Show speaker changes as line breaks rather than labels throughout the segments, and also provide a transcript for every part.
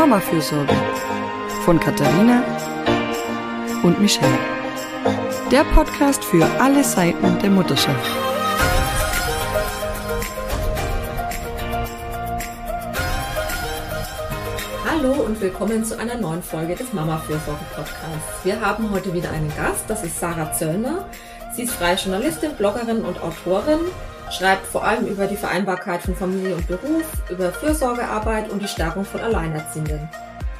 Mama-Fürsorge von Katharina und Michelle. Der Podcast für alle Seiten der Mutterschaft.
Hallo und willkommen zu einer neuen Folge des Mama-Fürsorge Podcasts. Wir haben heute wieder einen Gast, das ist Sarah Zöllner. Sie ist freie Journalistin, Bloggerin und Autorin schreibt vor allem über die Vereinbarkeit von Familie und Beruf, über Fürsorgearbeit und die Stärkung von Alleinerziehenden.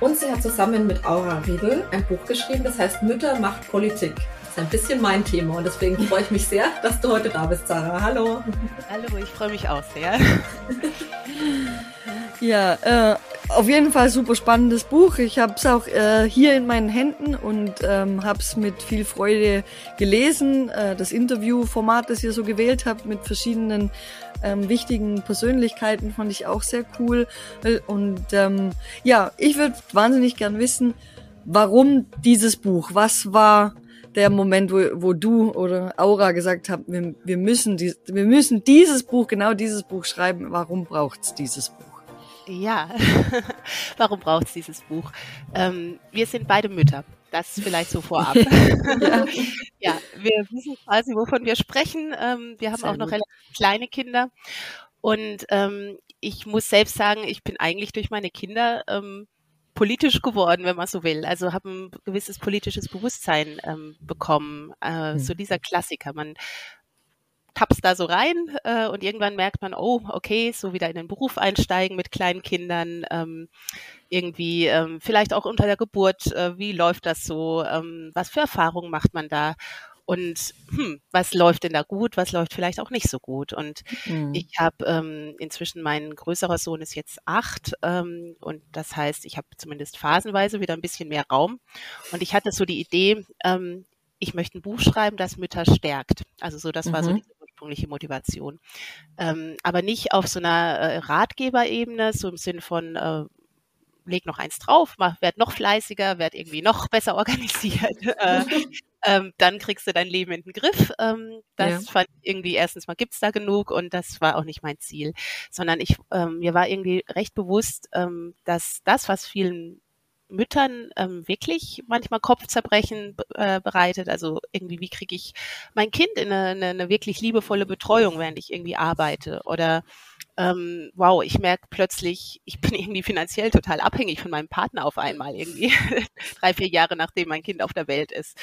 Und sie hat zusammen mit Aura Riedel ein Buch geschrieben, das heißt Mütter macht Politik. Das ist ein bisschen mein Thema und deswegen freue ich mich sehr, dass du heute da bist, Sarah. Hallo.
Hallo, ich freue mich auch sehr.
Ja, äh, auf jeden Fall super spannendes Buch. Ich habe es auch äh, hier in meinen Händen und ähm, habe es mit viel Freude gelesen. Äh, das Interviewformat, das ihr so gewählt habt mit verschiedenen ähm, wichtigen Persönlichkeiten, fand ich auch sehr cool. Und ähm, ja, ich würde wahnsinnig gern wissen, warum dieses Buch? Was war der Moment, wo, wo du oder Aura gesagt habt, wir, wir, müssen dies, wir müssen dieses Buch, genau dieses Buch schreiben. Warum braucht's dieses Buch?
Ja, warum braucht es dieses Buch? Ähm, wir sind beide Mütter. Das vielleicht so vorab. ja. ja. wir wissen quasi, wovon wir sprechen. Ähm, wir haben Sehr auch noch relativ kleine Kinder. Und ähm, ich muss selbst sagen, ich bin eigentlich durch meine Kinder ähm, politisch geworden, wenn man so will. Also habe ein gewisses politisches Bewusstsein ähm, bekommen. Äh, mhm. So dieser Klassiker. Man tappst da so rein äh, und irgendwann merkt man, oh, okay, so wieder in den Beruf einsteigen mit kleinen Kindern, ähm, irgendwie ähm, vielleicht auch unter der Geburt, äh, wie läuft das so, ähm, was für Erfahrungen macht man da und hm, was läuft denn da gut, was läuft vielleicht auch nicht so gut. Und mhm. ich habe ähm, inzwischen, mein größerer Sohn ist jetzt acht ähm, und das heißt, ich habe zumindest phasenweise wieder ein bisschen mehr Raum. Und ich hatte so die Idee, ähm, ich möchte ein Buch schreiben, das Mütter stärkt. Also so, das war so mhm. Ursprüngliche Motivation. Ähm, aber nicht auf so einer äh, Ratgeberebene, so im Sinn von, äh, leg noch eins drauf, mach, werd noch fleißiger, werd irgendwie noch besser organisiert. äh, ähm, dann kriegst du dein Leben in den Griff. Ähm, das ja. fand irgendwie erstens mal gibt's da genug und das war auch nicht mein Ziel, sondern ich ähm, mir war irgendwie recht bewusst, ähm, dass das, was vielen Müttern ähm, wirklich manchmal Kopfzerbrechen äh, bereitet. Also irgendwie, wie kriege ich mein Kind in eine, eine, eine, wirklich liebevolle Betreuung, während ich irgendwie arbeite? Oder ähm, wow, ich merke plötzlich, ich bin irgendwie finanziell total abhängig von meinem Partner auf einmal, irgendwie drei, vier Jahre nachdem mein Kind auf der Welt ist.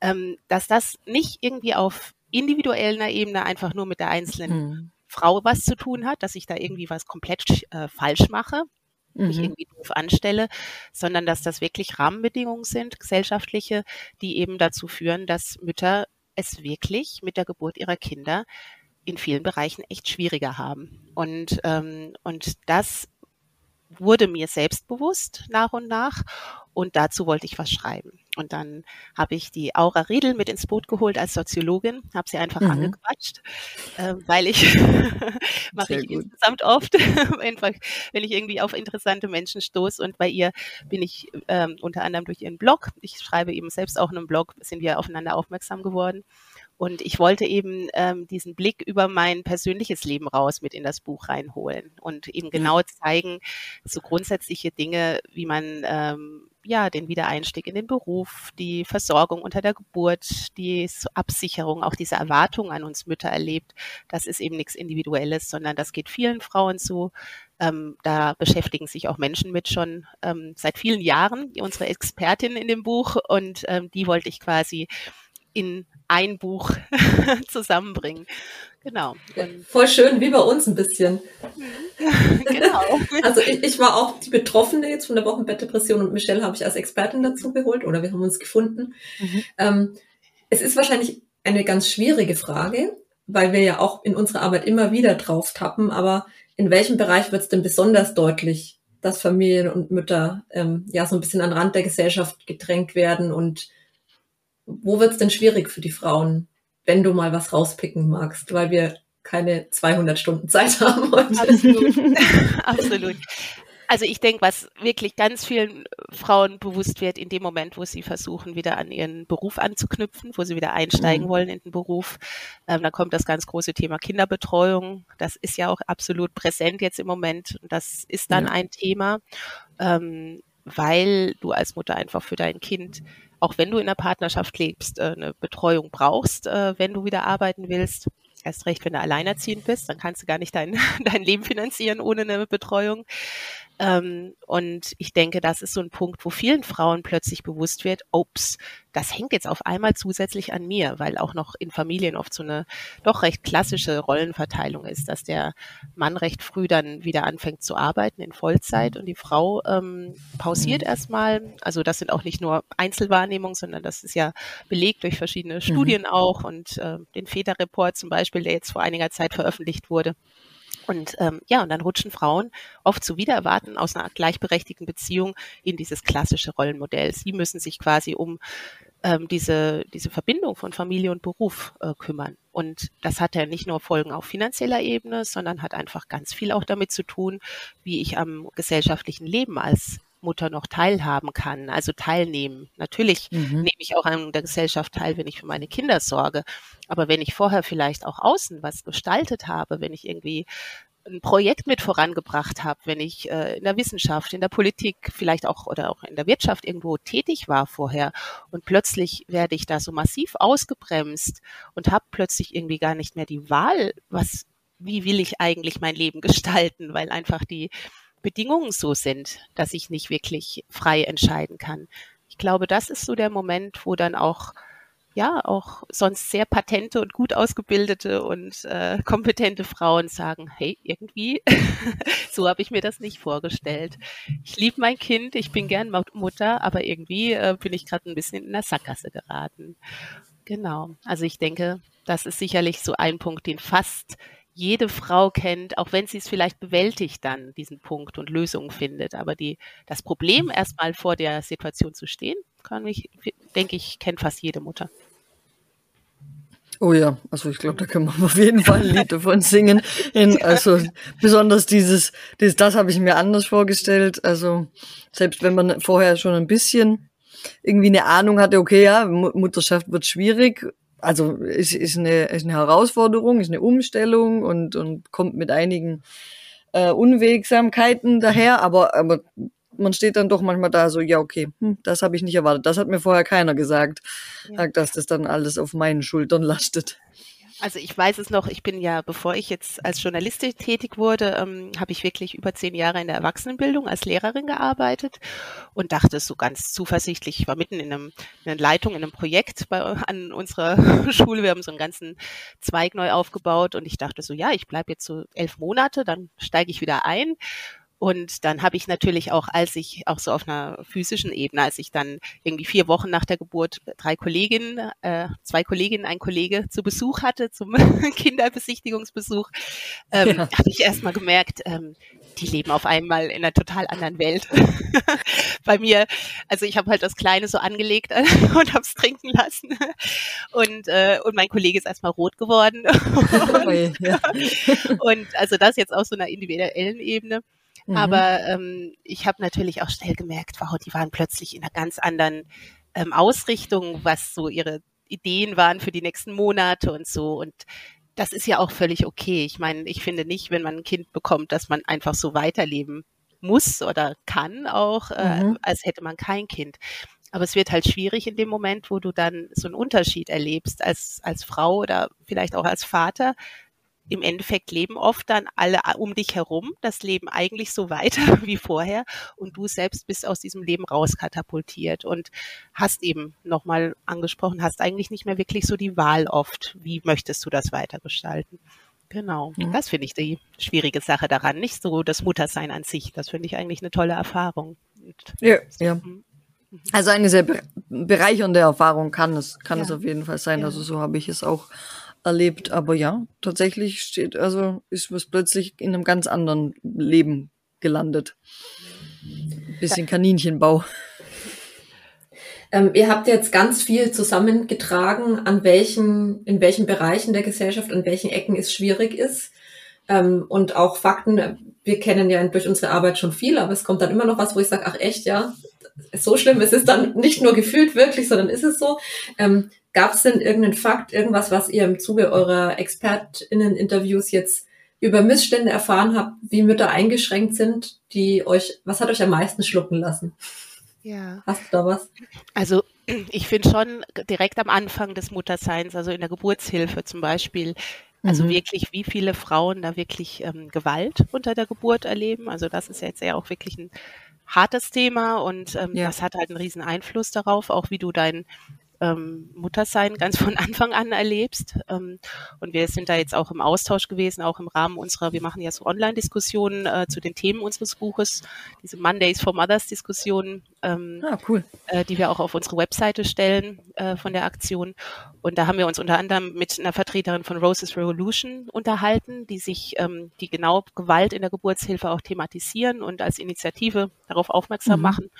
Ähm, dass das nicht irgendwie auf individueller Ebene einfach nur mit der einzelnen hm. Frau was zu tun hat, dass ich da irgendwie was komplett äh, falsch mache, mich mhm. irgendwie doof anstelle, sondern dass das wirklich Rahmenbedingungen sind, gesellschaftliche, die eben dazu führen, dass Mütter es wirklich mit der Geburt ihrer Kinder in vielen Bereichen echt schwieriger haben. Und, ähm, und das wurde mir selbstbewusst nach und nach und dazu wollte ich was schreiben. Und dann habe ich die Aura Riedel mit ins Boot geholt als Soziologin, habe sie einfach mhm. angequatscht, äh, weil ich mache ich gut. insgesamt oft, einfach, wenn ich irgendwie auf interessante Menschen stoße. Und bei ihr bin ich ähm, unter anderem durch ihren Blog, ich schreibe eben selbst auch in einem Blog, sind wir aufeinander aufmerksam geworden. Und ich wollte eben ähm, diesen Blick über mein persönliches Leben raus mit in das Buch reinholen und eben genau zeigen, so grundsätzliche Dinge, wie man ähm, ja den Wiedereinstieg in den Beruf, die Versorgung unter der Geburt, die Absicherung, auch diese Erwartungen an uns Mütter erlebt. Das ist eben nichts Individuelles, sondern das geht vielen Frauen so. Ähm, da beschäftigen sich auch Menschen mit schon ähm, seit vielen Jahren, unsere Expertin in dem Buch. Und ähm, die wollte ich quasi in ein Buch zusammenbringen. Genau.
Und Voll schön, wie bei uns ein bisschen. genau. Also ich, ich, war auch die Betroffene jetzt von der Wochenbettdepression und Michelle habe ich als Expertin dazu geholt oder wir haben uns gefunden. Mhm. Ähm, es ist wahrscheinlich eine ganz schwierige Frage, weil wir ja auch in unserer Arbeit immer wieder drauf tappen, aber in welchem Bereich wird es denn besonders deutlich, dass Familien und Mütter ähm, ja so ein bisschen an Rand der Gesellschaft gedrängt werden und wo wird es denn schwierig für die Frauen, wenn du mal was rauspicken magst, weil wir keine 200 Stunden Zeit haben heute.
Absolut. Absolut. Also ich denke, was wirklich ganz vielen Frauen bewusst wird in dem Moment, wo sie versuchen, wieder an ihren Beruf anzuknüpfen, wo sie wieder einsteigen mhm. wollen in den Beruf, ähm, da kommt das ganz große Thema Kinderbetreuung. Das ist ja auch absolut präsent jetzt im Moment. Das ist dann ja. ein Thema. ähm, weil du als Mutter einfach für dein Kind, auch wenn du in einer Partnerschaft lebst, äh, eine Betreuung brauchst, äh, wenn du wieder arbeiten willst. Erst recht, wenn du alleinerziehend bist, dann kannst du gar nicht dein, dein Leben finanzieren ohne eine Betreuung. Ähm, und ich denke, das ist so ein Punkt, wo vielen Frauen plötzlich bewusst wird, ups, das hängt jetzt auf einmal zusätzlich an mir, weil auch noch in Familien oft so eine doch recht klassische Rollenverteilung ist, dass der Mann recht früh dann wieder anfängt zu arbeiten in Vollzeit und die Frau ähm, pausiert mhm. erstmal. Also das sind auch nicht nur Einzelwahrnehmungen, sondern das ist ja belegt durch verschiedene mhm. Studien auch und äh, den Väterreport zum Beispiel, der jetzt vor einiger Zeit veröffentlicht wurde. Und ähm, ja, und dann rutschen Frauen oft zu Wiedererwarten aus einer gleichberechtigten Beziehung in dieses klassische Rollenmodell. Sie müssen sich quasi um ähm, diese, diese Verbindung von Familie und Beruf äh, kümmern. Und das hat ja nicht nur Folgen auf finanzieller Ebene, sondern hat einfach ganz viel auch damit zu tun, wie ich am gesellschaftlichen Leben als Mutter noch teilhaben kann, also teilnehmen. Natürlich mhm. nehme ich auch an der Gesellschaft teil, wenn ich für meine Kinder sorge. Aber wenn ich vorher vielleicht auch außen was gestaltet habe, wenn ich irgendwie ein Projekt mit vorangebracht habe, wenn ich äh, in der Wissenschaft, in der Politik, vielleicht auch oder auch in der Wirtschaft irgendwo tätig war vorher und plötzlich werde ich da so massiv ausgebremst und habe plötzlich irgendwie gar nicht mehr die Wahl, was wie will ich eigentlich mein Leben gestalten, weil einfach die Bedingungen so sind, dass ich nicht wirklich frei entscheiden kann. Ich glaube, das ist so der Moment, wo dann auch ja auch sonst sehr patente und gut ausgebildete und äh, kompetente Frauen sagen, hey, irgendwie, so habe ich mir das nicht vorgestellt. Ich liebe mein Kind, ich bin gern Mutter, aber irgendwie äh, bin ich gerade ein bisschen in der Sackgasse geraten. Genau. Also ich denke, das ist sicherlich so ein Punkt, den fast jede Frau kennt, auch wenn sie es vielleicht bewältigt dann, diesen Punkt und Lösungen findet. Aber die, das Problem, erstmal vor der Situation zu stehen, kann ich, denke ich, kennt fast jede Mutter.
Oh ja, also ich glaube, da können wir auf jeden Fall ein Lied davon singen. In, also besonders dieses, dieses das habe ich mir anders vorgestellt. Also selbst wenn man vorher schon ein bisschen irgendwie eine Ahnung hatte, okay, ja, Mutterschaft wird schwierig, also ist, ist, eine, ist eine Herausforderung, ist eine Umstellung und, und kommt mit einigen äh, Unwegsamkeiten daher, aber, aber man steht dann doch manchmal da so, ja, okay, hm, das habe ich nicht erwartet. Das hat mir vorher keiner gesagt, ja. dass das dann alles auf meinen Schultern lastet.
Also ich weiß es noch, ich bin ja, bevor ich jetzt als Journalistin tätig wurde, ähm, habe ich wirklich über zehn Jahre in der Erwachsenenbildung als Lehrerin gearbeitet und dachte so ganz zuversichtlich, ich war mitten in, einem, in einer Leitung, in einem Projekt bei, an unserer Schule, wir haben so einen ganzen Zweig neu aufgebaut und ich dachte so, ja, ich bleibe jetzt so elf Monate, dann steige ich wieder ein und dann habe ich natürlich auch, als ich auch so auf einer physischen Ebene, als ich dann irgendwie vier Wochen nach der Geburt drei Kolleginnen, äh, zwei Kolleginnen, ein Kollege zu Besuch hatte, zum Kinderbesichtigungsbesuch, ähm, ja. habe ich erstmal gemerkt, ähm, die leben auf einmal in einer total anderen Welt. Bei mir, also ich habe halt das Kleine so angelegt und habe es trinken lassen. Und, äh, und mein Kollege ist erstmal rot geworden. und, ja. und also das jetzt auf so einer individuellen Ebene. Mhm. Aber ähm, ich habe natürlich auch schnell gemerkt, wow, die waren plötzlich in einer ganz anderen ähm, Ausrichtung, was so ihre Ideen waren für die nächsten Monate und so. Und das ist ja auch völlig okay. Ich meine, ich finde nicht, wenn man ein Kind bekommt, dass man einfach so weiterleben muss oder kann auch, äh, mhm. als hätte man kein Kind. Aber es wird halt schwierig in dem Moment, wo du dann so einen Unterschied erlebst als, als Frau oder vielleicht auch als Vater, im Endeffekt leben oft dann alle um dich herum das Leben eigentlich so weiter wie vorher und du selbst bist aus diesem Leben rauskatapultiert und hast eben nochmal angesprochen, hast eigentlich nicht mehr wirklich so die Wahl oft, wie möchtest du das weitergestalten. Genau, ja. das finde ich die schwierige Sache daran, nicht so das Muttersein an sich, das finde ich eigentlich eine tolle Erfahrung.
Ja, ja. Mhm. Also eine sehr bereichernde Erfahrung kann es, kann ja. es auf jeden Fall sein. Ja. Also so habe ich es auch erlebt. Aber ja, tatsächlich steht, also ist was plötzlich in einem ganz anderen Leben gelandet. bisschen Kaninchenbau.
Ähm, ihr habt jetzt ganz viel zusammengetragen, an welchen, in welchen Bereichen der Gesellschaft, an welchen Ecken es schwierig ist. Ähm, und auch Fakten, wir kennen ja durch unsere Arbeit schon viel, aber es kommt dann immer noch was, wo ich sage, ach echt, ja, so schlimm ist es dann nicht nur gefühlt wirklich, sondern ist es so. Ähm, Gab es denn irgendeinen Fakt, irgendwas, was ihr im Zuge eurer ExpertInnen-Interviews jetzt über Missstände erfahren habt, wie Mütter eingeschränkt sind, die euch, was hat euch am meisten schlucken lassen?
Ja.
Hast du da was?
Also ich finde schon direkt am Anfang des Mutterseins, also in der Geburtshilfe zum Beispiel, also mhm. wirklich, wie viele Frauen da wirklich ähm, Gewalt unter der Geburt erleben. Also das ist jetzt ja auch wirklich ein hartes Thema und ähm, ja. das hat halt einen riesen Einfluss darauf, auch wie du dein ähm, Muttersein ganz von Anfang an erlebst. Ähm, und wir sind da jetzt auch im Austausch gewesen, auch im Rahmen unserer, wir machen ja so Online-Diskussionen äh, zu den Themen unseres Buches, diese Mondays for Mothers Diskussionen, ähm, ah, cool. äh, die wir auch auf unsere Webseite stellen äh, von der Aktion. Und da haben wir uns unter anderem mit einer Vertreterin von Roses Revolution unterhalten, die sich, ähm, die genau Gewalt in der Geburtshilfe auch thematisieren und als Initiative darauf aufmerksam mhm. machen.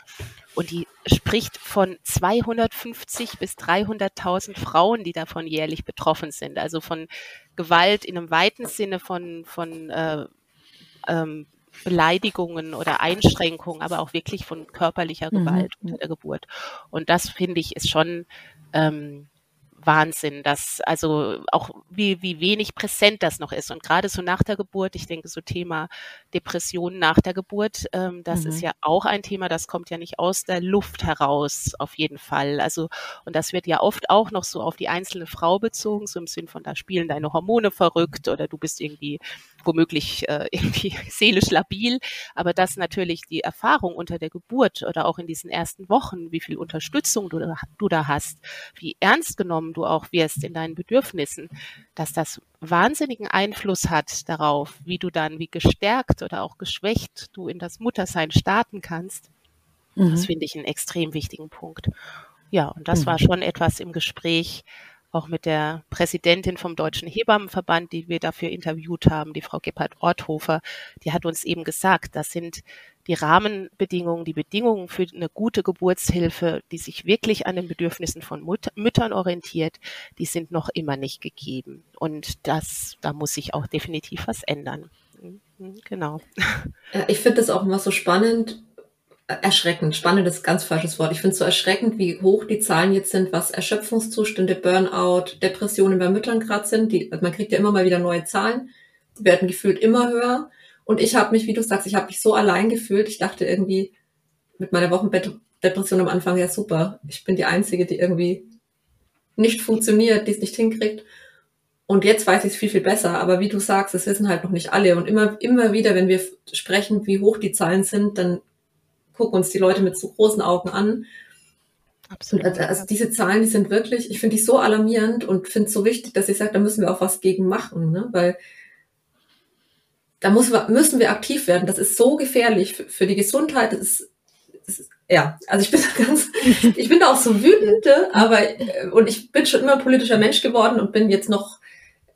Und die spricht von 250 bis 300.000 Frauen, die davon jährlich betroffen sind. Also von Gewalt in einem weiten Sinne von, von äh, ähm, Beleidigungen oder Einschränkungen, aber auch wirklich von körperlicher mhm. Gewalt mhm. unter der Geburt. Und das finde ich ist schon ähm, Wahnsinn, dass also auch wie, wie wenig präsent das noch ist. Und gerade so nach der Geburt, ich denke, so Thema Depression nach der Geburt, ähm, das mhm. ist ja auch ein Thema, das kommt ja nicht aus der Luft heraus, auf jeden Fall. Also, und das wird ja oft auch noch so auf die einzelne Frau bezogen, so im Sinn von, da spielen deine Hormone verrückt oder du bist irgendwie womöglich äh, irgendwie seelisch labil, aber dass natürlich die Erfahrung unter der Geburt oder auch in diesen ersten Wochen, wie viel Unterstützung du, du da hast, wie ernst genommen du auch wirst in deinen Bedürfnissen, dass das wahnsinnigen Einfluss hat darauf, wie du dann, wie gestärkt oder auch geschwächt du in das Muttersein starten kannst. Mhm. Das finde ich einen extrem wichtigen Punkt. Ja, und das mhm. war schon etwas im Gespräch, auch mit der Präsidentin vom Deutschen Hebammenverband, die wir dafür interviewt haben, die Frau Gebhardt-Orthofer, die hat uns eben gesagt, das sind die Rahmenbedingungen, die Bedingungen für eine gute Geburtshilfe, die sich wirklich an den Bedürfnissen von Mut Müttern orientiert, die sind noch immer nicht gegeben. Und das, da muss sich auch definitiv was ändern. Mhm, genau.
Ich finde das auch immer so spannend, erschreckend. Spannend ist ganz falsches Wort. Ich finde es so erschreckend, wie hoch die Zahlen jetzt sind, was Erschöpfungszustände, Burnout, Depressionen bei Müttern gerade sind. Die, also man kriegt ja immer mal wieder neue Zahlen. Die werden gefühlt immer höher. Und ich habe mich, wie du sagst, ich habe mich so allein gefühlt. Ich dachte irgendwie mit meiner Wochenbettdepression am Anfang, ja super, ich bin die Einzige, die irgendwie nicht funktioniert, die es nicht hinkriegt. Und jetzt weiß ich es viel, viel besser. Aber wie du sagst, das wissen halt noch nicht alle. Und immer, immer wieder, wenn wir sprechen, wie hoch die Zahlen sind, dann gucken uns die Leute mit so großen Augen an. Absolut. Also, also diese Zahlen, die sind wirklich, ich finde die so alarmierend und finde es so wichtig, dass ich sage, da müssen wir auch was gegen machen, ne? weil da muss, müssen wir aktiv werden. Das ist so gefährlich für, für die Gesundheit. Das ist, das ist, ja, also ich bin da ganz, ich bin da auch so wütende, aber äh, und ich bin schon immer politischer Mensch geworden und bin jetzt noch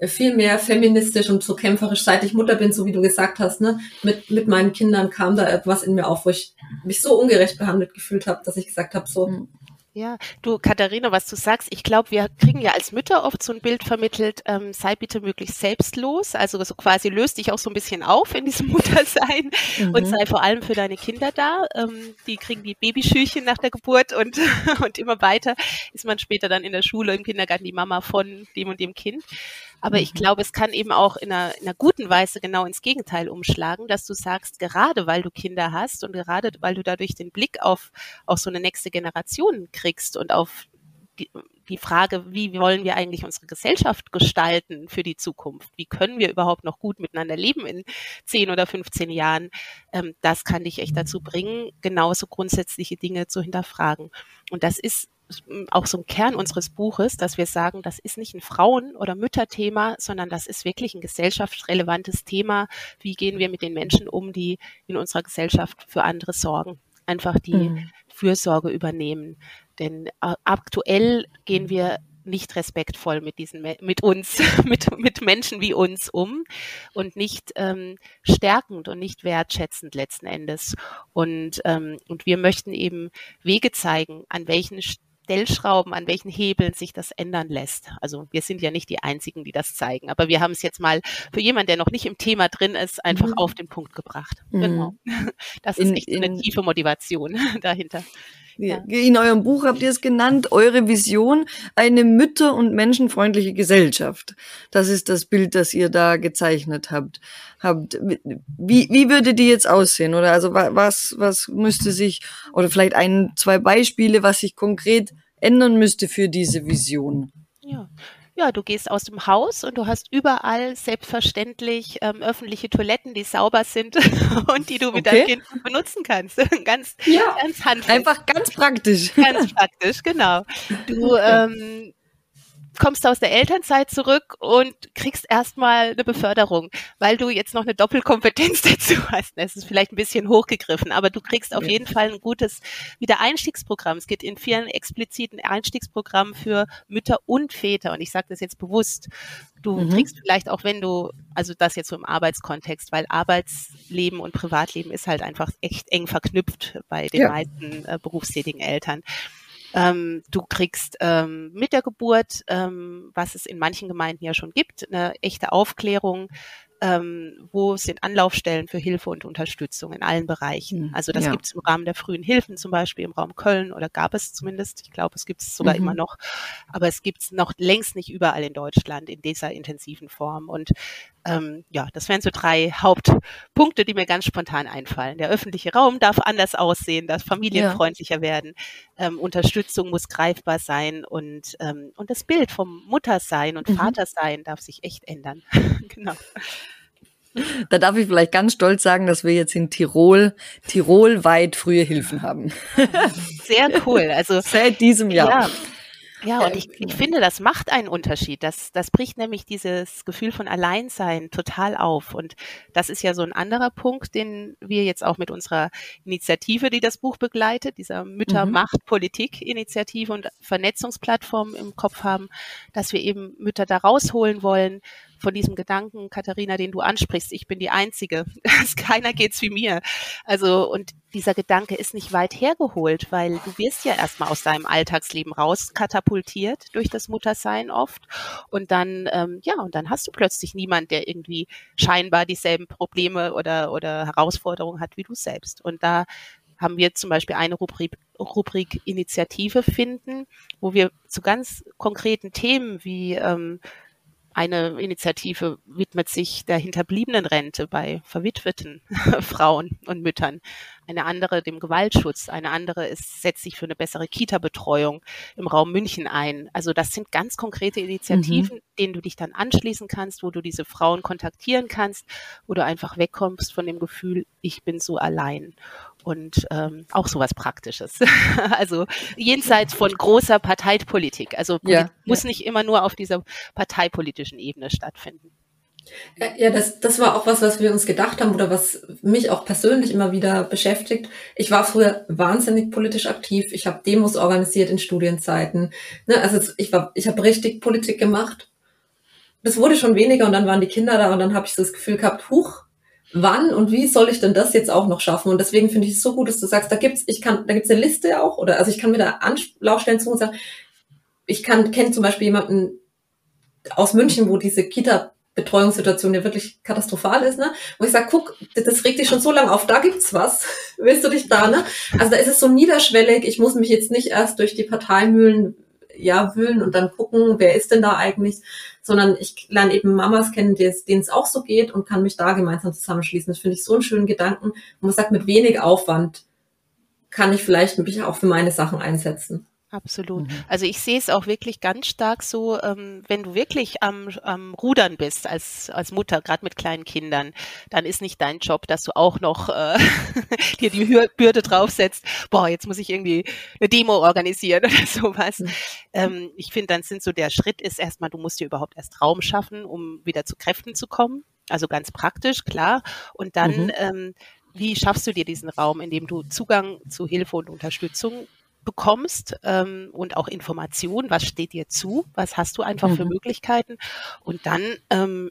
viel mehr feministisch und so kämpferisch, seit ich Mutter bin, so wie du gesagt hast, ne, mit, mit meinen Kindern kam da etwas in mir auf, wo ich mich so ungerecht behandelt gefühlt habe, dass ich gesagt habe, so, mhm.
Ja, du Katharina, was du sagst, ich glaube, wir kriegen ja als Mütter oft so ein Bild vermittelt, ähm, sei bitte möglichst selbstlos, also so quasi löst dich auch so ein bisschen auf in diesem Muttersein mhm. und sei vor allem für deine Kinder da. Ähm, die kriegen die Babyschüchen nach der Geburt und, und immer weiter ist man später dann in der Schule, im Kindergarten die Mama von dem und dem Kind. Aber ich mhm. glaube, es kann eben auch in einer, in einer guten Weise genau ins Gegenteil umschlagen, dass du sagst, gerade weil du Kinder hast und gerade weil du dadurch den Blick auf auch so eine nächste Generation kriegst und auf die, die Frage, wie wollen wir eigentlich unsere Gesellschaft gestalten für die Zukunft? Wie können wir überhaupt noch gut miteinander leben in 10 oder 15 Jahren? Ähm, das kann dich echt dazu bringen, genauso grundsätzliche Dinge zu hinterfragen. Und das ist auch so ein Kern unseres Buches, dass wir sagen, das ist nicht ein Frauen- oder Mütterthema, sondern das ist wirklich ein gesellschaftsrelevantes Thema. Wie gehen wir mit den Menschen um, die in unserer Gesellschaft für andere sorgen? Einfach die mhm. Fürsorge übernehmen. Denn äh, aktuell gehen wir nicht respektvoll mit diesen mit uns mit mit Menschen wie uns um und nicht ähm, stärkend und nicht wertschätzend letzten Endes und ähm, und wir möchten eben Wege zeigen an welchen Stellschrauben, an welchen Hebeln sich das ändern lässt. Also wir sind ja nicht die Einzigen, die das zeigen, aber wir haben es jetzt mal für jemanden, der noch nicht im Thema drin ist, einfach mhm. auf den Punkt gebracht. Mhm. Genau. Das ist in, echt eine in, tiefe Motivation dahinter.
Ja. In eurem Buch habt ihr es genannt, eure Vision, eine mütter- und menschenfreundliche Gesellschaft. Das ist das Bild, das ihr da gezeichnet habt. habt. Wie, wie würde die jetzt aussehen? Oder also was, was müsste sich, oder vielleicht ein, zwei Beispiele, was sich konkret ändern müsste für diese Vision?
Ja, ja, du gehst aus dem Haus und du hast überall selbstverständlich ähm, öffentliche Toiletten, die sauber sind und die du mit okay. deinem Kind benutzen kannst. ganz,
ja, ganz handfest. Einfach ganz praktisch.
Ganz praktisch, genau. Du ähm, kommst aus der Elternzeit zurück und kriegst erstmal eine Beförderung, weil du jetzt noch eine Doppelkompetenz dazu hast. Es ist vielleicht ein bisschen hochgegriffen, aber du kriegst auf ja. jeden Fall ein gutes Wiedereinstiegsprogramm. Es geht in vielen expliziten Einstiegsprogrammen für Mütter und Väter und ich sage das jetzt bewusst. Du mhm. kriegst vielleicht auch, wenn du, also das jetzt so im Arbeitskontext, weil Arbeitsleben und Privatleben ist halt einfach echt eng verknüpft bei den ja. meisten äh, berufstätigen Eltern. Ähm, du kriegst ähm, mit der Geburt, ähm, was es in manchen Gemeinden ja schon gibt, eine echte Aufklärung ähm, wo sind Anlaufstellen für Hilfe und Unterstützung in allen Bereichen. Hm, also das ja. gibt es im Rahmen der frühen Hilfen, zum Beispiel im Raum Köln oder gab es zumindest. Ich glaube, es gibt es sogar mhm. immer noch, aber es gibt es noch längst nicht überall in Deutschland in dieser intensiven Form. Und ähm, ja, das wären so drei Hauptpunkte, die mir ganz spontan einfallen. Der öffentliche Raum darf anders aussehen, darf familienfreundlicher ja. werden. Ähm, Unterstützung muss greifbar sein und, ähm, und das Bild vom Muttersein und mhm. Vatersein darf sich echt ändern. genau.
Da darf ich vielleicht ganz stolz sagen, dass wir jetzt in Tirol, Tirol weit frühe Hilfen haben.
Sehr cool. Also
seit diesem Jahr.
Ja. Ja, und ich, ich finde, das macht einen Unterschied. Das, das bricht nämlich dieses Gefühl von Alleinsein total auf. Und das ist ja so ein anderer Punkt, den wir jetzt auch mit unserer Initiative, die das Buch begleitet, dieser Müttermacht-Politik-Initiative und Vernetzungsplattform im Kopf haben, dass wir eben Mütter da rausholen wollen, von diesem Gedanken, Katharina, den du ansprichst, ich bin die Einzige. Keiner geht's wie mir. Also, und dieser Gedanke ist nicht weit hergeholt, weil du wirst ja erstmal aus deinem Alltagsleben raus katapultiert durch das Muttersein oft. Und dann, ähm, ja, und dann hast du plötzlich niemand, der irgendwie scheinbar dieselben Probleme oder, oder Herausforderungen hat wie du selbst. Und da haben wir zum Beispiel eine Rubrik, Rubrik Initiative finden, wo wir zu ganz konkreten Themen wie ähm, eine Initiative widmet sich der Hinterbliebenenrente bei verwitweten Frauen und Müttern. Eine andere dem Gewaltschutz. Eine andere ist, setzt sich für eine bessere Kita-Betreuung im Raum München ein. Also das sind ganz konkrete Initiativen, mhm. denen du dich dann anschließen kannst, wo du diese Frauen kontaktieren kannst, wo du einfach wegkommst von dem Gefühl, ich bin so allein und ähm, auch sowas Praktisches. also jenseits von großer Parteipolitik. Also ja, muss ja. nicht immer nur auf dieser parteipolitischen Ebene stattfinden.
Ja, das, das war auch was, was wir uns gedacht haben oder was mich auch persönlich immer wieder beschäftigt. Ich war früher wahnsinnig politisch aktiv. Ich habe Demos organisiert in Studienzeiten. Ne, also ich war, ich habe richtig Politik gemacht. Das wurde schon weniger und dann waren die Kinder da und dann habe ich so das Gefühl gehabt, huch, wann und wie soll ich denn das jetzt auch noch schaffen? Und deswegen finde ich es so gut, dass du sagst, da gibt's, ich kann, da gibt's eine Liste auch, oder also ich kann mir da Anlaufstellen zu und sagen, ich kann, kenne zum Beispiel jemanden aus München, wo diese Kita Betreuungssituation ja wirklich katastrophal ist, ne? Wo ich sage, guck, das regt dich schon so lange auf, da gibt's was. Willst du dich da, ne? Also da ist es so niederschwellig, ich muss mich jetzt nicht erst durch die Parteimühlen ja wühlen und dann gucken, wer ist denn da eigentlich, sondern ich lerne eben Mamas kennen, denen es auch so geht und kann mich da gemeinsam zusammenschließen. Das finde ich so einen schönen Gedanken. Und man sagt, mit wenig Aufwand kann ich vielleicht mich auch für meine Sachen einsetzen.
Absolut. Mhm. Also ich sehe es auch wirklich ganz stark so, ähm, wenn du wirklich am, am Rudern bist als, als Mutter, gerade mit kleinen Kindern, dann ist nicht dein Job, dass du auch noch äh, dir die Bürde draufsetzt, boah, jetzt muss ich irgendwie eine Demo organisieren oder sowas. Mhm. Ähm, ich finde, dann sind so der Schritt ist erstmal, du musst dir überhaupt erst Raum schaffen, um wieder zu Kräften zu kommen. Also ganz praktisch, klar. Und dann mhm. ähm, wie schaffst du dir diesen Raum, in dem du Zugang zu Hilfe und Unterstützung bekommst ähm, und auch Informationen, was steht dir zu, was hast du einfach mhm. für Möglichkeiten und dann ähm,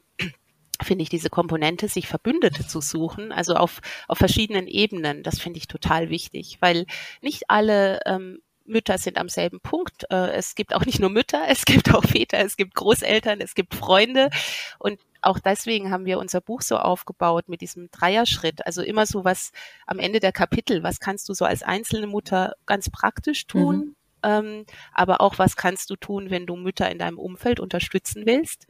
finde ich diese Komponente, sich Verbündete zu suchen, also auf, auf verschiedenen Ebenen, das finde ich total wichtig, weil nicht alle ähm, Mütter sind am selben Punkt. Äh, es gibt auch nicht nur Mütter, es gibt auch Väter, es gibt Großeltern, es gibt Freunde und auch deswegen haben wir unser Buch so aufgebaut mit diesem Dreierschritt. Also immer so was am Ende der Kapitel, was kannst du so als einzelne Mutter ganz praktisch tun, mhm. ähm, aber auch was kannst du tun, wenn du Mütter in deinem Umfeld unterstützen willst.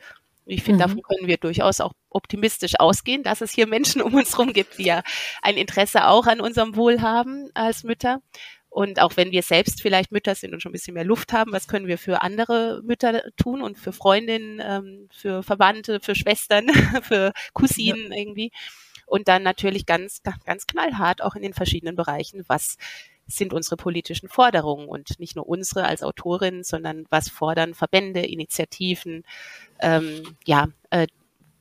Ich finde, mhm. davon können wir durchaus auch optimistisch ausgehen, dass es hier Menschen um uns herum gibt, die ja ein Interesse auch an unserem Wohl haben als Mütter. Und auch wenn wir selbst vielleicht Mütter sind und schon ein bisschen mehr Luft haben, was können wir für andere Mütter tun und für Freundinnen, ähm, für Verwandte, für Schwestern, für Cousinen ja. irgendwie. Und dann natürlich ganz, ganz knallhart auch in den verschiedenen Bereichen, was sind unsere politischen Forderungen und nicht nur unsere als Autorin, sondern was fordern Verbände, Initiativen, ähm, ja, äh,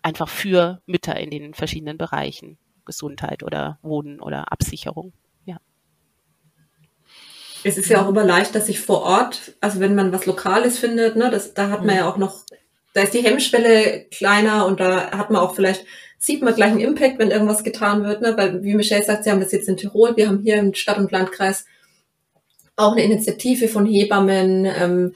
einfach für Mütter in den verschiedenen Bereichen, Gesundheit oder Wohnen oder Absicherung.
Es ist ja auch immer leicht, dass sich vor Ort, also wenn man was Lokales findet, ne, das, da hat man mhm. ja auch noch, da ist die Hemmschwelle kleiner und da hat man auch vielleicht sieht man gleich einen Impact, wenn irgendwas getan wird, ne? weil wie Michelle sagt, sie haben das jetzt in Tirol, wir haben hier im Stadt- und Landkreis auch eine Initiative von Hebammen, ähm,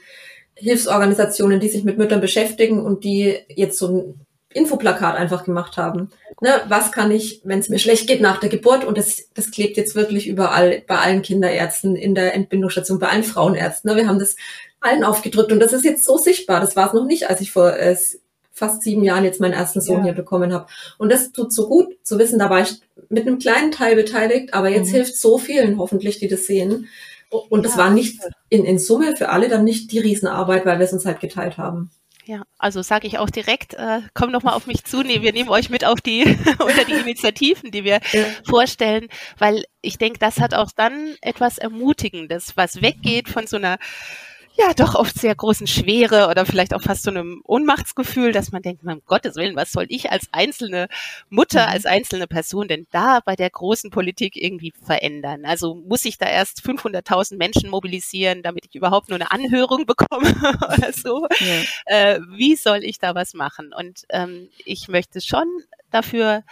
Hilfsorganisationen, die sich mit Müttern beschäftigen und die jetzt so ein Infoplakat einfach gemacht haben. Ne, was kann ich, wenn es mir schlecht geht nach der Geburt und das, das klebt jetzt wirklich überall bei allen Kinderärzten in der Entbindungsstation, bei allen Frauenärzten. Ne, wir haben das allen aufgedrückt und das ist jetzt so sichtbar. Das war es noch nicht, als ich vor äh, fast sieben Jahren jetzt meinen ersten Sohn ja. hier bekommen habe. Und das tut so gut zu wissen, da war ich mit einem kleinen Teil beteiligt, aber jetzt mhm. hilft so vielen hoffentlich, die das sehen. Und das ja, war nicht in, in Summe für alle dann nicht die Riesenarbeit, weil wir es uns halt geteilt haben.
Ja, also sage ich auch direkt, äh, komm noch mal auf mich zu. Nee, wir nehmen euch mit auf die unter die Initiativen, die wir ja. vorstellen, weil ich denke, das hat auch dann etwas Ermutigendes, was weggeht von so einer ja doch oft sehr großen Schwere oder vielleicht auch fast so einem Ohnmachtsgefühl, dass man denkt, um Gottes Willen, was soll ich als einzelne Mutter, mhm. als einzelne Person denn da bei der großen Politik irgendwie verändern? Also muss ich da erst 500.000 Menschen mobilisieren, damit ich überhaupt nur eine Anhörung bekomme oder so? Ja. Äh, wie soll ich da was machen? Und ähm, ich möchte schon dafür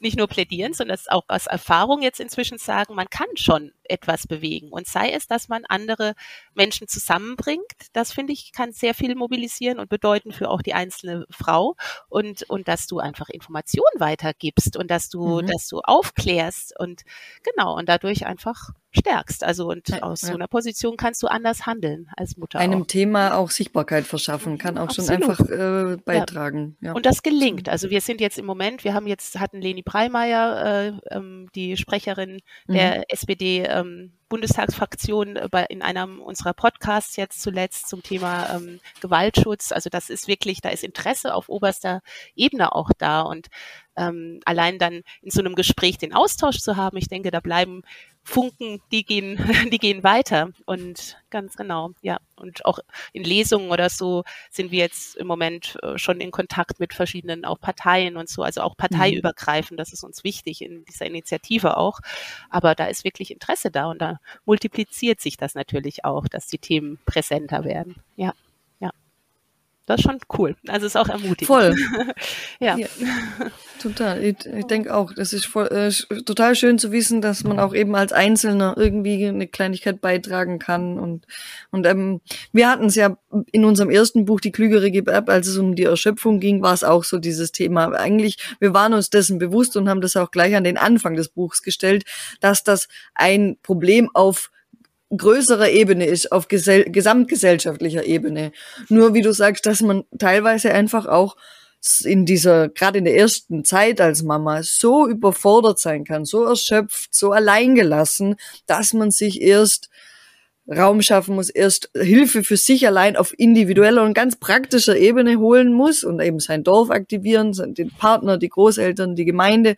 nicht nur plädieren, sondern auch aus Erfahrung jetzt inzwischen sagen, man kann schon etwas bewegen. Und sei es, dass man andere Menschen zusammenbringt, das finde ich, kann sehr viel mobilisieren und bedeuten für auch die einzelne Frau. Und, und dass du einfach Informationen weitergibst und dass du, mhm. dass du aufklärst und genau, und dadurch einfach stärkst. Also und ja, aus ja. so einer Position kannst du anders handeln als Mutter.
Einem auch. Thema auch Sichtbarkeit verschaffen, kann auch Absolut. schon einfach äh, beitragen.
Ja. Und das gelingt. Also wir sind jetzt im Moment, wir haben jetzt, hatten Leni Breimeier, äh, ähm, die Sprecherin der mhm. SPD, ähm, Bundestagsfraktion äh, bei, in einem unserer Podcasts jetzt zuletzt zum Thema ähm, Gewaltschutz. Also das ist wirklich, da ist Interesse auf oberster Ebene auch da und ähm, allein dann in so einem Gespräch den Austausch zu haben, ich denke, da bleiben Funken, die gehen, die gehen weiter. Und ganz genau, ja. Und auch in Lesungen oder so sind wir jetzt im Moment äh, schon in Kontakt mit verschiedenen auch Parteien und so, also auch parteiübergreifend. Das ist uns wichtig in dieser Initiative auch. Aber da ist wirklich Interesse da und da multipliziert sich das natürlich auch, dass die Themen präsenter werden. Ja. Das ist schon cool. Also ist auch ermutigend.
Voll. ja. ja. Total. Ich, ich denke auch, das ist voll, äh, total schön zu wissen, dass man auch eben als Einzelner irgendwie eine Kleinigkeit beitragen kann. Und, und ähm, wir hatten es ja in unserem ersten Buch, Die klügere Gebärb, als es um die Erschöpfung ging, war es auch so dieses Thema. Eigentlich, wir waren uns dessen bewusst und haben das auch gleich an den Anfang des Buchs gestellt, dass das ein Problem auf größerer Ebene ist, auf gesell gesamtgesellschaftlicher Ebene. Nur wie du sagst, dass man teilweise einfach auch in dieser, gerade in der ersten Zeit als Mama, so überfordert sein kann, so erschöpft, so alleingelassen, dass man sich erst Raum schaffen muss, erst Hilfe für sich allein auf individueller und ganz praktischer Ebene holen muss und eben sein Dorf aktivieren, den Partner, die Großeltern, die Gemeinde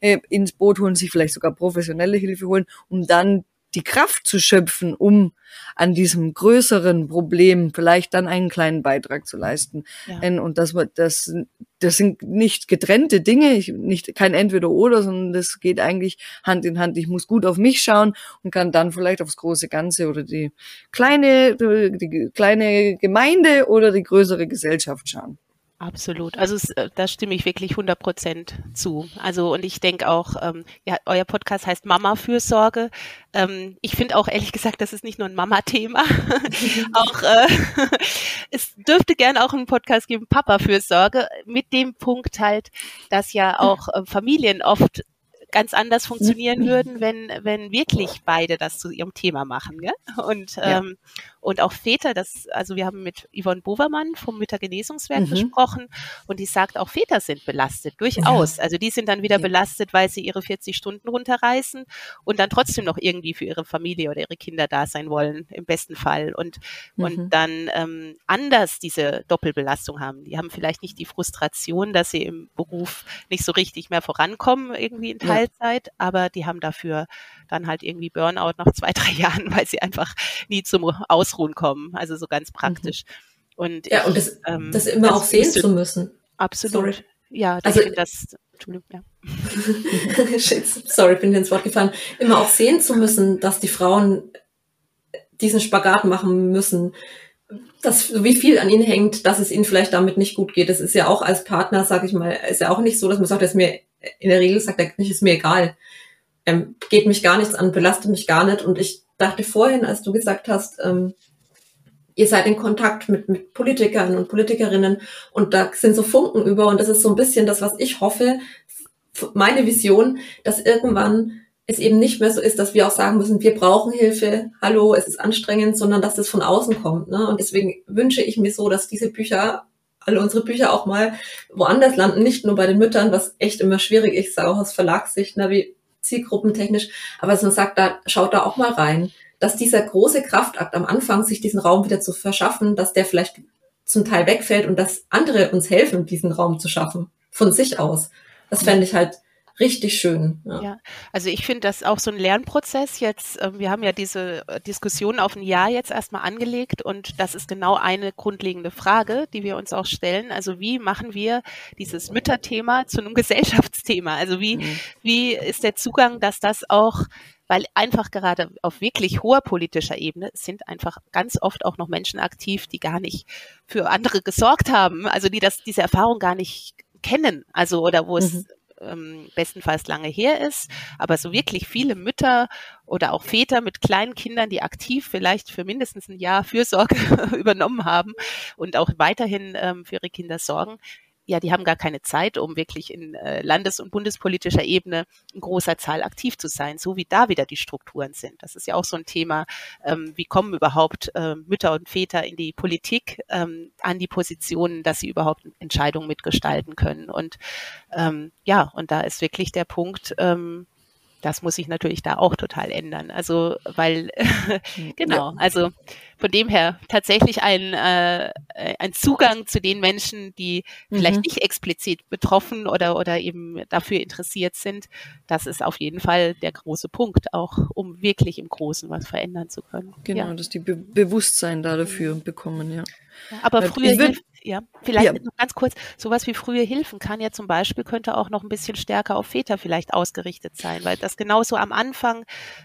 äh, ins Boot holen, sich vielleicht sogar professionelle Hilfe holen, um dann die Kraft zu schöpfen, um an diesem größeren Problem vielleicht dann einen kleinen Beitrag zu leisten. Ja. Und das, das, das sind nicht getrennte Dinge, ich, nicht kein Entweder-Oder, sondern das geht eigentlich Hand in Hand. Ich muss gut auf mich schauen und kann dann vielleicht aufs große Ganze oder die kleine, die kleine Gemeinde oder die größere Gesellschaft schauen.
Absolut. Also äh, da stimme ich wirklich 100 Prozent zu. Also und ich denke auch, ähm, ja, euer Podcast heißt Mama-Fürsorge. Ähm, ich finde auch ehrlich gesagt, das ist nicht nur ein Mama-Thema. auch äh, es dürfte gerne auch einen Podcast geben, Papa-Fürsorge, mit dem Punkt halt, dass ja auch äh, Familien oft ganz anders funktionieren würden, wenn, wenn wirklich beide das zu ihrem Thema machen. Gell? Und, ja. ähm, und auch Väter, das, also wir haben mit Yvonne Bovermann vom Müttergenesungswerk mhm. gesprochen und die sagt, auch Väter sind belastet, durchaus. Ja. Also die sind dann wieder ja. belastet, weil sie ihre 40 Stunden runterreißen und dann trotzdem noch irgendwie für ihre Familie oder ihre Kinder da sein wollen, im besten Fall. Und, mhm. und dann ähm, anders diese Doppelbelastung haben. Die haben vielleicht nicht die Frustration, dass sie im Beruf nicht so richtig mehr vorankommen, irgendwie in Teilzeit, aber die haben dafür dann halt irgendwie Burnout nach zwei, drei Jahren, weil sie einfach nie zum Ausruhen kommen. Also so ganz praktisch. Mhm. Und
ja, ich, und das, ähm, das immer auch sehen zu müssen.
Absolut. Sorry. Ja, das, also, das, Entschuldigung, ja.
Sorry, bin dir ins Wort gefallen. Immer auch sehen zu müssen, dass die Frauen diesen Spagat machen müssen, dass wie viel an ihnen hängt, dass es ihnen vielleicht damit nicht gut geht. Das ist ja auch als Partner, sage ich mal, ist ja auch nicht so, dass man sagt, das ist mir in der Regel sagt er nicht, ist mir egal ähm, geht mich gar nichts an, belastet mich gar nicht. Und ich dachte vorhin, als du gesagt hast, ähm, ihr seid in Kontakt mit, mit Politikern und Politikerinnen und da sind so Funken über und das ist so ein bisschen das, was ich hoffe, meine Vision, dass irgendwann es eben nicht mehr so ist, dass wir auch sagen müssen, wir brauchen Hilfe, hallo, es ist anstrengend, sondern dass das von außen kommt. Ne? Und deswegen wünsche ich mir so, dass diese Bücher, alle unsere Bücher auch mal woanders landen, nicht nur bei den Müttern, was echt immer schwierig ist, auch aus Verlagssicht, ne? wie zielgruppentechnisch, aber dass man sagt, da schaut da auch mal rein, dass dieser große Kraftakt am Anfang, sich diesen Raum wieder zu verschaffen, dass der vielleicht zum Teil wegfällt und dass andere uns helfen, diesen Raum zu schaffen, von sich aus. Das fände ich halt richtig schön.
Ja, ja also ich finde das auch so ein Lernprozess jetzt. Ähm, wir haben ja diese äh, Diskussion auf ein Jahr jetzt erstmal angelegt und das ist genau eine grundlegende Frage, die wir uns auch stellen. Also wie machen wir dieses Mütterthema zu einem Gesellschaftsthema? Also wie, mhm. wie ist der Zugang, dass das auch weil einfach gerade auf wirklich hoher politischer Ebene sind einfach ganz oft auch noch Menschen aktiv, die gar nicht für andere gesorgt haben, also die das diese Erfahrung gar nicht kennen, also oder wo es mhm ähm, bestenfalls lange her ist, aber so wirklich viele Mütter oder auch Väter mit kleinen Kindern, die aktiv vielleicht für mindestens ein Jahr Fürsorge übernommen haben und auch weiterhin ähm, für ihre Kinder sorgen, ja, die haben gar keine Zeit, um wirklich in äh, landes- und bundespolitischer Ebene in großer Zahl aktiv zu sein, so wie da wieder die Strukturen sind. Das ist ja auch so ein Thema, ähm, wie kommen überhaupt äh, Mütter und Väter in die Politik ähm, an die Positionen, dass sie überhaupt Entscheidungen mitgestalten können. Und ähm, ja, und da ist wirklich der Punkt, ähm, das muss sich natürlich da auch total ändern. Also, weil, genau, also von dem her tatsächlich ein, äh, ein Zugang zu den Menschen, die mhm. vielleicht nicht explizit betroffen oder, oder eben dafür interessiert sind, das ist auf jeden Fall der große Punkt, auch um wirklich im Großen was verändern zu können.
Genau, ja. dass die Be Bewusstsein da dafür bekommen, ja.
Aber früher hilft, ja, vielleicht ja. noch ganz kurz, sowas wie frühe Hilfen kann ja zum Beispiel, könnte auch noch ein bisschen stärker auf Väter vielleicht ausgerichtet sein, weil das genauso am Anfang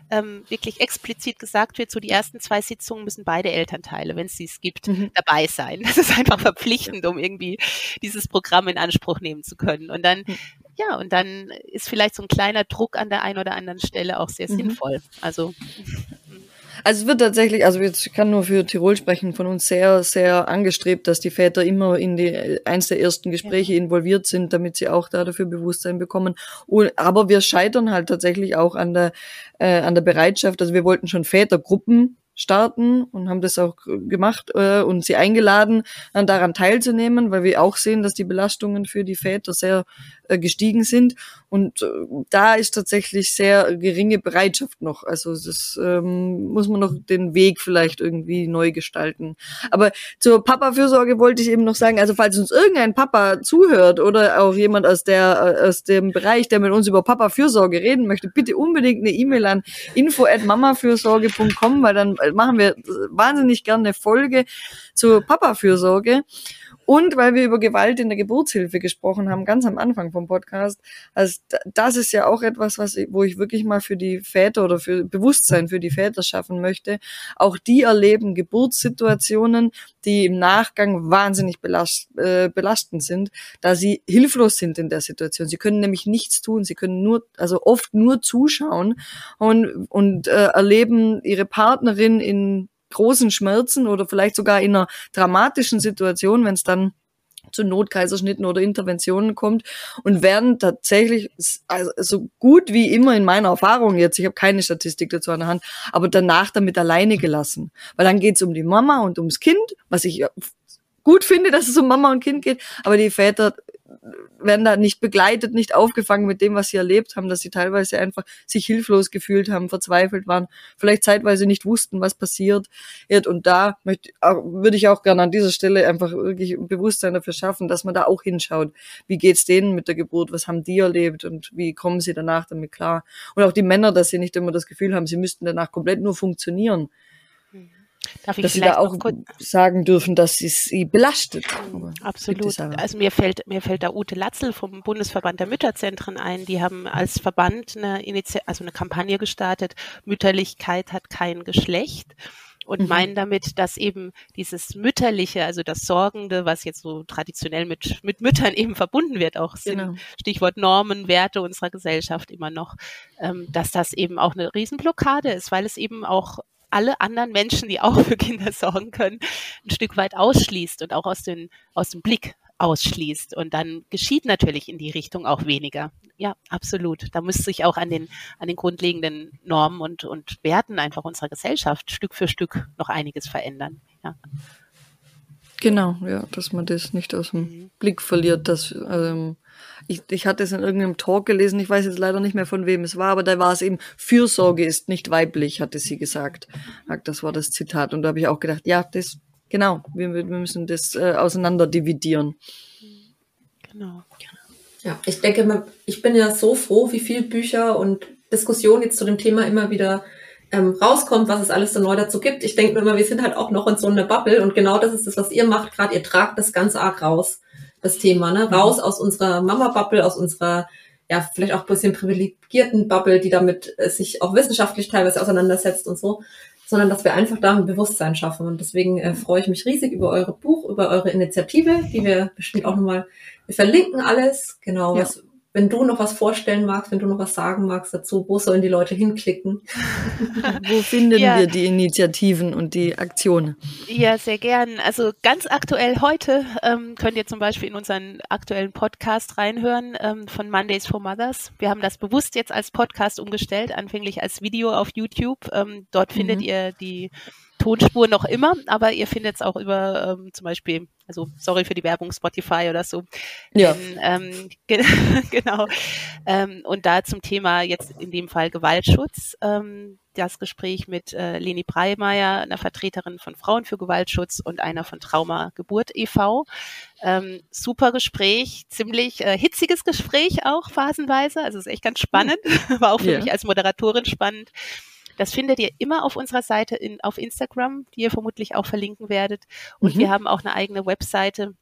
ähm, wirklich explizit gesagt wird, so die ersten zwei Sitzungen müssen beide Elternteile, wenn es dies gibt, mhm. dabei sein. Das ist einfach verpflichtend, um irgendwie dieses Programm in Anspruch nehmen zu können. Und dann mhm. Ja, und dann ist vielleicht so ein kleiner Druck an der einen oder anderen Stelle auch sehr mhm. sinnvoll. Also
also es wird tatsächlich, also ich kann nur für Tirol sprechen, von uns sehr, sehr angestrebt, dass die Väter immer in die eins der ersten Gespräche ja. involviert sind, damit sie auch da dafür Bewusstsein bekommen. Und, aber wir scheitern halt tatsächlich auch an der äh, an der Bereitschaft. Also wir wollten schon Vätergruppen starten und haben das auch gemacht äh, und sie eingeladen, dann daran teilzunehmen, weil wir auch sehen, dass die Belastungen für die Väter sehr äh, gestiegen sind. Und äh, da ist tatsächlich sehr geringe Bereitschaft noch. Also das ähm, muss man noch den Weg vielleicht irgendwie neu gestalten. Aber zur Papa-Fürsorge wollte ich eben noch sagen, also falls uns irgendein Papa zuhört oder auch jemand aus der aus dem Bereich, der mit uns über Papa-Fürsorge reden möchte, bitte unbedingt eine E-Mail an info@mamafürsorge.com, weil dann machen wir wahnsinnig gerne eine Folge zur Papa-Fürsorge. Und weil wir über Gewalt in der Geburtshilfe gesprochen haben, ganz am Anfang vom Podcast, also das ist ja auch etwas, was ich, wo ich wirklich mal für die Väter oder für Bewusstsein für die Väter schaffen möchte. Auch die erleben Geburtssituationen, die im Nachgang wahnsinnig belast, äh, belastend sind, da sie hilflos sind in der Situation. Sie können nämlich nichts tun, sie können nur, also oft nur zuschauen und, und äh, erleben ihre Partnerin in großen Schmerzen oder vielleicht sogar in einer dramatischen Situation, wenn es dann zu Notkaiserschnitten oder Interventionen kommt und werden tatsächlich also so gut wie immer in meiner Erfahrung jetzt, ich habe keine Statistik dazu an der Hand, aber danach damit alleine gelassen. Weil dann geht es um die Mama und ums Kind, was ich gut finde, dass es um Mama und Kind geht, aber die Väter werden da nicht begleitet, nicht aufgefangen mit dem, was sie erlebt haben, dass sie teilweise einfach sich hilflos gefühlt haben, verzweifelt waren, vielleicht zeitweise nicht wussten, was passiert. Und da möchte, würde ich auch gerne an dieser Stelle einfach wirklich Bewusstsein dafür schaffen, dass man da auch hinschaut. Wie geht's denen mit der Geburt? Was haben die erlebt? Und wie kommen sie danach damit klar? Und auch die Männer, dass sie nicht immer das Gefühl haben, sie müssten danach komplett nur funktionieren. Darf ich dass sie da auch sagen dürfen, dass sie sie belastet.
Mhm, absolut. Also mir fällt mir fällt da Ute Latzel vom Bundesverband der Mütterzentren ein. Die haben als Verband eine Initi also eine Kampagne gestartet. Mütterlichkeit hat kein Geschlecht und mhm. meinen damit, dass eben dieses Mütterliche, also das Sorgende, was jetzt so traditionell mit, mit Müttern eben verbunden wird, auch genau. Stichwort Normen, Werte unserer Gesellschaft immer noch, ähm, dass das eben auch eine Riesenblockade ist, weil es eben auch alle anderen Menschen, die auch für Kinder sorgen können, ein Stück weit ausschließt und auch aus, den, aus dem Blick ausschließt. Und dann geschieht natürlich in die Richtung auch weniger. Ja, absolut. Da müsste sich auch an den, an den grundlegenden Normen und, und Werten einfach unserer Gesellschaft Stück für Stück noch einiges verändern. Ja.
Genau, ja, dass man das nicht aus dem mhm. Blick verliert, dass ähm, ich, ich hatte es in irgendeinem Talk gelesen, ich weiß jetzt leider nicht mehr von wem es war, aber da war es eben, Fürsorge ist nicht weiblich, hatte sie gesagt. Das war das Zitat. Und da habe ich auch gedacht, ja, das, genau, wir, wir müssen das äh, auseinander dividieren.
Genau. Ja, ich denke, ich bin ja so froh, wie viele Bücher und Diskussionen jetzt zu dem Thema immer wieder ähm, rauskommt, was es alles so neu dazu gibt. Ich denke mir immer, wir sind halt auch noch in so einer Bubble und genau das ist das, was ihr macht gerade. Ihr tragt das ganz arg raus das Thema, ne? Raus aus unserer Mama-Bubble, aus unserer, ja, vielleicht auch ein bisschen privilegierten Bubble, die damit äh, sich auch wissenschaftlich teilweise auseinandersetzt und so, sondern dass wir einfach da ein Bewusstsein schaffen. Und deswegen äh, freue ich mich riesig über eure Buch, über eure Initiative, die wir bestimmt auch nochmal, wir verlinken alles, genau, ja. was, wenn du noch was vorstellen magst, wenn du noch was sagen magst dazu, wo sollen die Leute hinklicken?
wo finden ja. wir die Initiativen und die Aktionen?
Ja, sehr gern. Also ganz aktuell heute ähm, könnt ihr zum Beispiel in unseren aktuellen Podcast reinhören ähm, von Mondays for Mothers. Wir haben das bewusst jetzt als Podcast umgestellt, anfänglich als Video auf YouTube. Ähm, dort mhm. findet ihr die Tonspur noch immer, aber ihr findet es auch über ähm, zum Beispiel, also sorry für die Werbung, Spotify oder so. Ja. Denn, ähm, ge genau. Ähm, und da zum Thema jetzt in dem Fall Gewaltschutz, ähm, das Gespräch mit äh, Leni Breimeier, einer Vertreterin von Frauen für Gewaltschutz und einer von Trauma Geburt e.V. Ähm, super Gespräch, ziemlich äh, hitziges Gespräch auch phasenweise, also ist echt ganz spannend, war auch für yeah. mich als Moderatorin spannend. Das findet ihr immer auf unserer Seite in, auf Instagram, die ihr vermutlich auch verlinken werdet. Und mhm. wir haben auch eine eigene Webseite,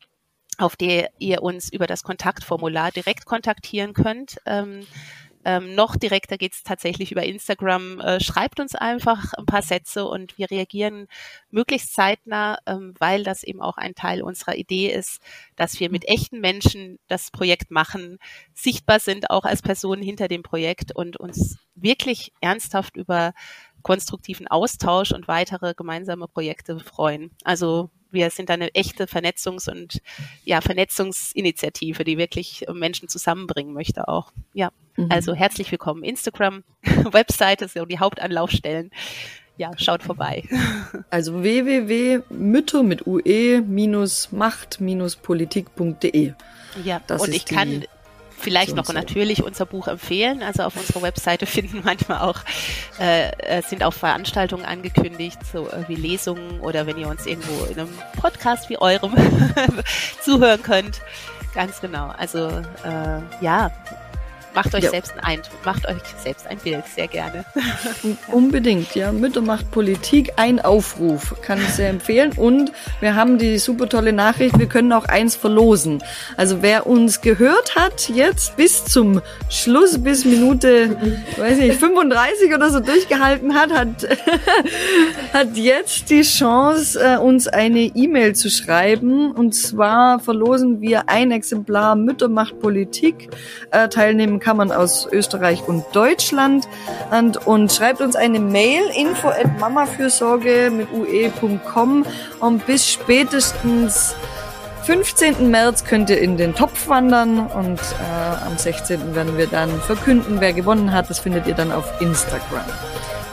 auf der ihr uns über das Kontaktformular direkt kontaktieren könnt. Ähm, ähm, noch direkter geht's tatsächlich über Instagram. Äh, schreibt uns einfach ein paar Sätze und wir reagieren möglichst zeitnah, ähm, weil das eben auch ein Teil unserer Idee ist, dass wir mit echten Menschen das Projekt machen, sichtbar sind auch als Personen hinter dem Projekt und uns wirklich ernsthaft über konstruktiven Austausch und weitere gemeinsame Projekte freuen. Also wir sind eine echte Vernetzungs- und ja, Vernetzungsinitiative, die wirklich Menschen zusammenbringen möchte auch. Ja, mhm. also herzlich willkommen. Instagram, Webseite sind die Hauptanlaufstellen. Ja, schaut vorbei.
Also www.mütter mit ue-macht-politik.de.
Ja, das und ich kann vielleicht noch natürlich unser Buch empfehlen. Also auf unserer Webseite finden manchmal auch, äh, äh, sind auch Veranstaltungen angekündigt, so äh, wie Lesungen oder wenn ihr uns irgendwo in einem Podcast wie eurem zuhören könnt. Ganz genau. Also äh, ja, macht euch ja. selbst einen Eindruck, macht euch selbst ein Bild, sehr gerne.
Unbedingt, ja. Mütter macht Politik, ein Aufruf, kann ich sehr empfehlen. Und wir haben die super tolle Nachricht, wir können auch eins verlosen. Also wer uns gehört hat, jetzt bis zum Schluss, bis Minute, weiß ich, 35 oder so durchgehalten hat, hat, hat jetzt die Chance, äh, uns eine E-Mail zu schreiben. Und zwar verlosen wir ein Exemplar Mütter macht Politik. Äh, teilnehmen man aus Österreich und Deutschland. Und, und schreibt uns eine Mail, info at mamafürsorge mit ue.com und bis spätestens 15. März könnt ihr in den Topf wandern und äh, am 16. werden wir dann verkünden, wer gewonnen hat. Das findet ihr dann auf Instagram.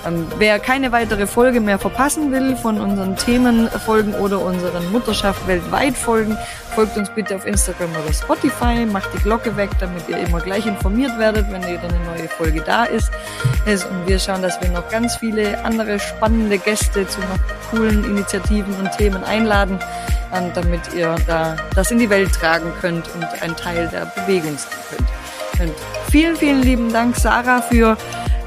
Ähm, wer keine weitere Folge mehr verpassen will von unseren Themenfolgen oder unseren Mutterschaft weltweit Folgen, folgt uns bitte auf Instagram oder Spotify, macht die Glocke weg, damit ihr immer gleich informiert werdet, wenn wieder eine neue Folge da ist. Und wir schauen, dass wir noch ganz viele andere spannende Gäste zu noch coolen Initiativen und Themen einladen, damit ihr da das in die Welt tragen könnt und ein Teil der Bewegung sein könnt. Und vielen, vielen lieben Dank, Sarah, für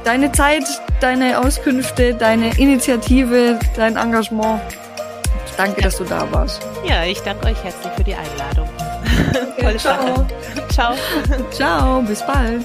deine Zeit, deine Auskünfte, deine Initiative, dein Engagement. Danke, dass du da warst.
Ja, ich danke euch herzlich für die Einladung.
Okay, ciao.
ciao.
Ciao, bis bald.